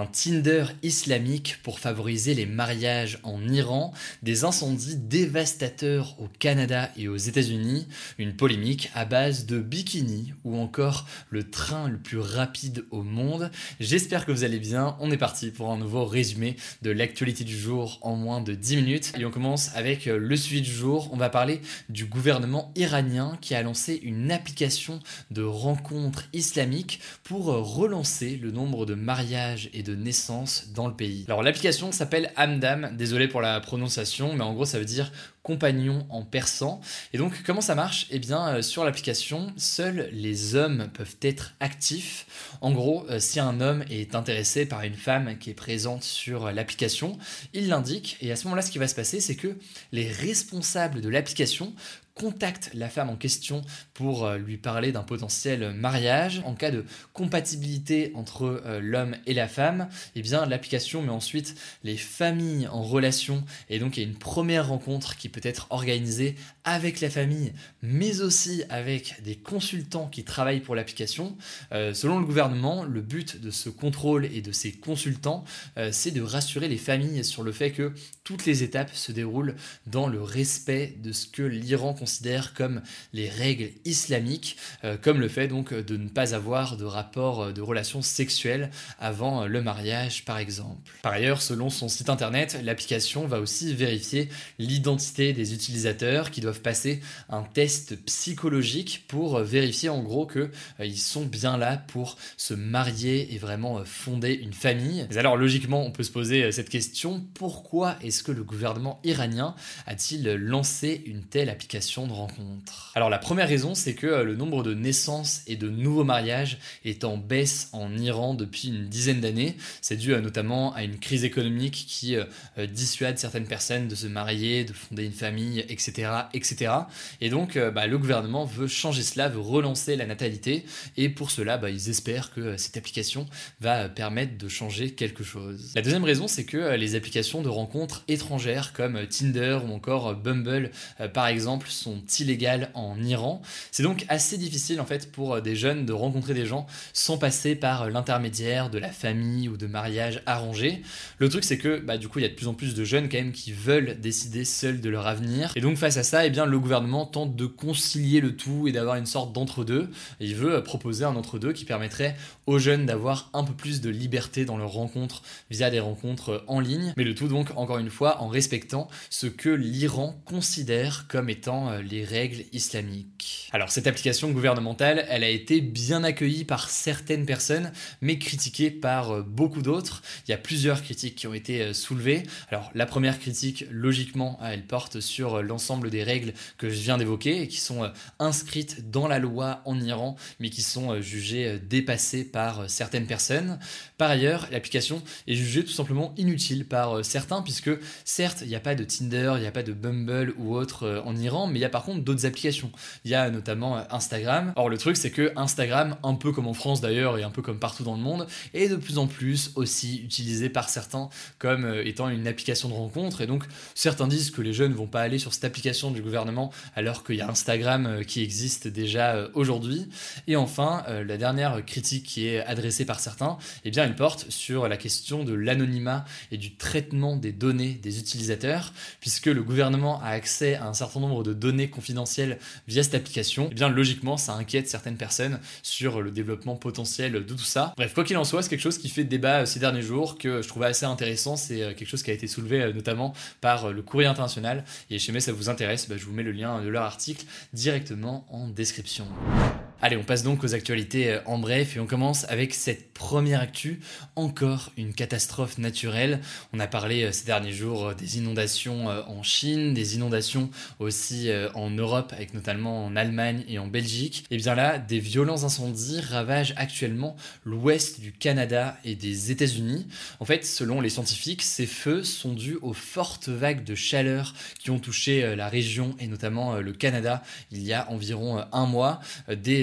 Un Tinder islamique pour favoriser les mariages en Iran, des incendies dévastateurs au Canada et aux États-Unis, une polémique à base de bikini ou encore le train le plus rapide au monde. J'espère que vous allez bien. On est parti pour un nouveau résumé de l'actualité du jour en moins de 10 minutes. Et on commence avec le suivi du jour. On va parler du gouvernement iranien qui a lancé une application de rencontres islamiques pour relancer le nombre de mariages et de naissance dans le pays. Alors l'application s'appelle Amdam, désolé pour la prononciation, mais en gros ça veut dire compagnon en persan. Et donc comment ça marche? Eh bien euh, sur l'application, seuls les hommes peuvent être actifs. En gros, euh, si un homme est intéressé par une femme qui est présente sur l'application, il l'indique et à ce moment-là ce qui va se passer c'est que les responsables de l'application contacte la femme en question pour euh, lui parler d'un potentiel mariage. En cas de compatibilité entre euh, l'homme et la femme, eh bien l'application met ensuite les familles en relation et donc il y a une première rencontre qui peut être organisée avec la famille, mais aussi avec des consultants qui travaillent pour l'application. Euh, selon le gouvernement, le but de ce contrôle et de ces consultants, c'est de rassurer les familles sur le fait que toutes les étapes se déroulent dans le respect de ce que l'Iran considère comme les règles islamiques, euh, comme le fait donc de ne pas avoir de rapport euh, de relations sexuelles avant euh, le mariage par exemple. Par ailleurs, selon son site internet, l'application va aussi vérifier l'identité des utilisateurs qui doivent passer un test psychologique pour vérifier en gros que ils sont bien là pour se marier et vraiment fonder une famille. Alors logiquement, on peut se poser cette question pourquoi est-ce que le gouvernement iranien a-t-il lancé une telle application de rencontre? Alors la première raison, c'est que le nombre de naissances et de nouveaux mariages est en baisse en Iran depuis une dizaine d'années. C'est dû notamment à une crise économique qui dissuade certaines personnes de se marier, de fonder une famille, etc. etc. Et donc bah, le gouvernement veut changer cela, veut relancer la natalité, et pour cela, bah, ils espèrent que cette application va permettre de changer quelque chose. La deuxième raison, c'est que les applications de rencontres étrangères comme Tinder ou encore Bumble, par exemple, sont illégales en Iran. C'est donc assez difficile en fait pour des jeunes de rencontrer des gens sans passer par l'intermédiaire de la famille ou de mariage arrangé. Le truc c'est que bah, du coup il y a de plus en plus de jeunes quand même qui veulent décider seuls de leur avenir. Et donc face à ça, eh bien, le gouvernement tente de concilier le tout et d'avoir une sorte d'entre-deux. Il veut proposer un entre-deux qui permettrait aux jeunes d'avoir un peu plus de liberté dans leurs rencontres via des rencontres en ligne. Mais le tout donc encore une fois en respectant ce que l'Iran considère comme étant euh, les règles islamiques. Alors cette application gouvernementale, elle a été bien accueillie par certaines personnes, mais critiquée par euh, beaucoup d'autres. Il y a plusieurs critiques qui ont été euh, soulevées. Alors la première critique, logiquement, elle porte sur l'ensemble des règles que je viens d'évoquer et qui sont inscrites dans la loi en Iran, mais qui sont jugées dépassées par certaines personnes. Par ailleurs, l'application est jugée tout simplement inutile par certains, puisque certes, il n'y a pas de Tinder, il n'y a pas de Bumble ou autre en Iran, mais il y a par contre d'autres applications. Il y a notamment Instagram. Or, le truc, c'est que Instagram, un peu comme en France d'ailleurs, et un peu comme partout dans le monde, est de plus en plus aussi utilisé par certains comme étant une application de rencontre. Et donc, certains disent que les jeunes vont pas aller sur cette application du gouvernement alors qu'il y a Instagram qui existe déjà aujourd'hui. Et enfin, la dernière critique qui est adressée par certains, eh bien, elle porte sur la question de l'anonymat et du traitement des données des utilisateurs, puisque le gouvernement a accès à un certain nombre de données confidentielles via cette application, eh bien logiquement ça inquiète certaines personnes sur le développement potentiel de tout ça. Bref, quoi qu'il en soit, c'est quelque chose qui fait débat ces derniers jours, que je trouvais assez intéressant, c'est quelque chose qui a été soulevé notamment par le courrier international, et si jamais ça vous intéresse, bah, je vous mets le lien de leur article directement en description. Allez, on passe donc aux actualités euh, en bref et on commence avec cette première actu, encore une catastrophe naturelle. On a parlé euh, ces derniers jours euh, des inondations en Chine, des inondations aussi en Europe, avec notamment en Allemagne et en Belgique. Et bien là, des violents incendies ravagent actuellement l'ouest du Canada et des États-Unis. En fait, selon les scientifiques, ces feux sont dus aux fortes vagues de chaleur qui ont touché la région et notamment le Canada il y a environ un mois.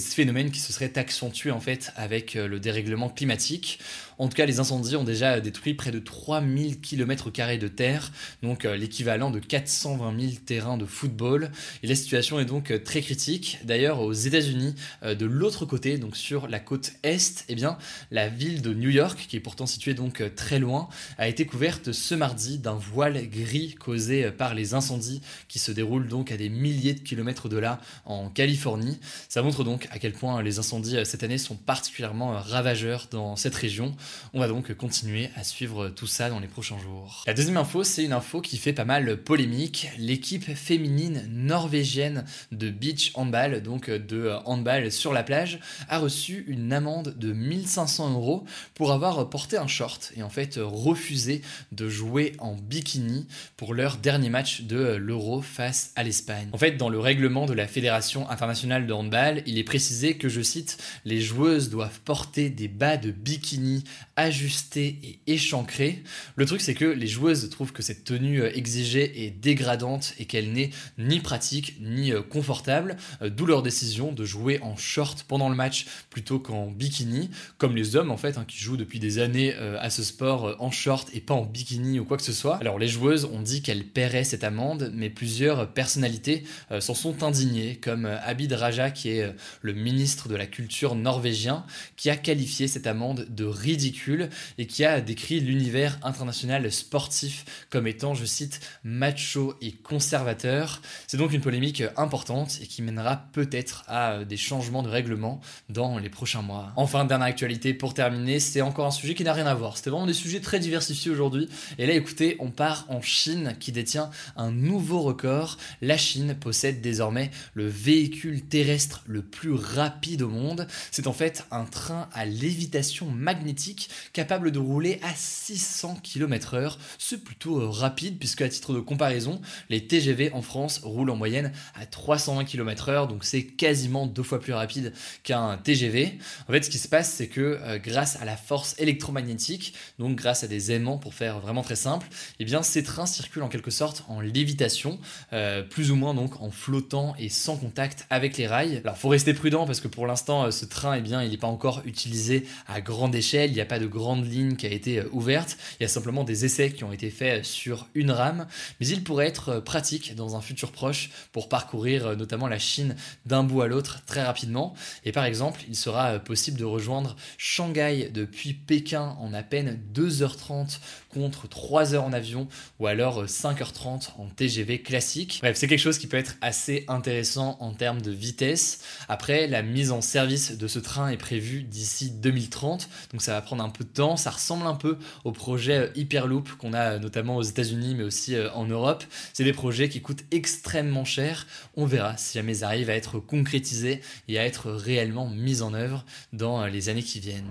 Phénomène qui se serait accentué en fait avec euh, le dérèglement climatique. En tout cas, les incendies ont déjà détruit près de 3000 km de terre, donc euh, l'équivalent de 420 000 terrains de football. Et la situation est donc euh, très critique. D'ailleurs, aux États-Unis, de l'autre côté, donc sur la côte est, eh bien, la ville de New York, qui est pourtant située donc très loin, a été couverte ce mardi d'un voile gris causé par les incendies qui se déroulent donc à des milliers de kilomètres de là en Californie. Ça montre donc à quel point les incendies euh, cette année sont particulièrement euh, ravageurs dans cette région. On va donc continuer à suivre tout ça dans les prochains jours. La deuxième info, c'est une info qui fait pas mal polémique. L'équipe féminine norvégienne de beach handball, donc euh, de handball sur la plage, a reçu une amende de 1500 euros pour avoir porté un short et en fait refusé de jouer en bikini pour leur dernier match de l'Euro face à l'Espagne. En fait, dans le règlement de la Fédération internationale de handball, il est précisé que, je cite, les joueuses doivent porter des bas de bikini ajustés et échancrés. Le truc, c'est que les joueuses trouvent que cette tenue euh, exigée est dégradante et qu'elle n'est ni pratique ni euh, confortable, euh, d'où leur décision de jouer en short pendant le match plutôt qu'en bikini, comme les hommes en fait, hein, qui jouent depuis des années à ce sport en short et pas en bikini ou quoi que ce soit. Alors les joueuses ont dit qu'elles paieraient cette amende, mais plusieurs personnalités s'en sont indignées, comme Abid Raja, qui est le ministre de la Culture norvégien, qui a qualifié cette amende de ridicule et qui a décrit l'univers international sportif comme étant, je cite, macho et conservateur. C'est donc une polémique importante et qui mènera peut-être à des changements de règlement dans les prochains mois. Enfin, dernière actualité pour terminer, c'est encore un sujet qui n'a rien à voir. C'était vraiment des sujets très diversifiés aujourd'hui. Et là, écoutez, on part en Chine qui détient un nouveau record. La Chine possède désormais le véhicule terrestre le plus rapide au monde. C'est en fait un train à lévitation magnétique capable de rouler à 600 km/h. C'est plutôt euh, rapide puisque à titre de comparaison, les TGV en France roulent en moyenne à 320 km/h, donc c'est quasiment deux fois plus rapide qu'un TGV. En fait, ce qui se passe, c'est que euh, grâce à la force électromagnétique, donc grâce à des aimants pour faire vraiment très simple, eh bien ces trains circulent en quelque sorte en lévitation, euh, plus ou moins donc en flottant et sans contact avec les rails. Alors faut rester prudent parce que pour l'instant, euh, ce train, eh bien, il n'est pas encore utilisé à grande échelle. Il n'y a pas de grande ligne qui a été euh, ouverte. Il y a simplement des essais qui ont été faits sur une rame. Mais il pourrait être euh, pratique dans un futur proche pour parcourir notamment la Chine d'un bout à l'autre très rapidement. Et par exemple, il sera possible de rejoindre Shanghai depuis Pékin en à peine 2h30 contre 3 heures en avion ou alors 5h30 en TGV classique. Bref, c'est quelque chose qui peut être assez intéressant en termes de vitesse. Après, la mise en service de ce train est prévue d'ici 2030, donc ça va prendre un peu de temps. Ça ressemble un peu au projet Hyperloop qu'on a notamment aux États-Unis mais aussi euh, en Europe. C'est des projets qui coûtent extrêmement cher. On verra si jamais ils arrivent à être concrétisés et à être réellement mis en œuvre dans euh, les années qui viennent.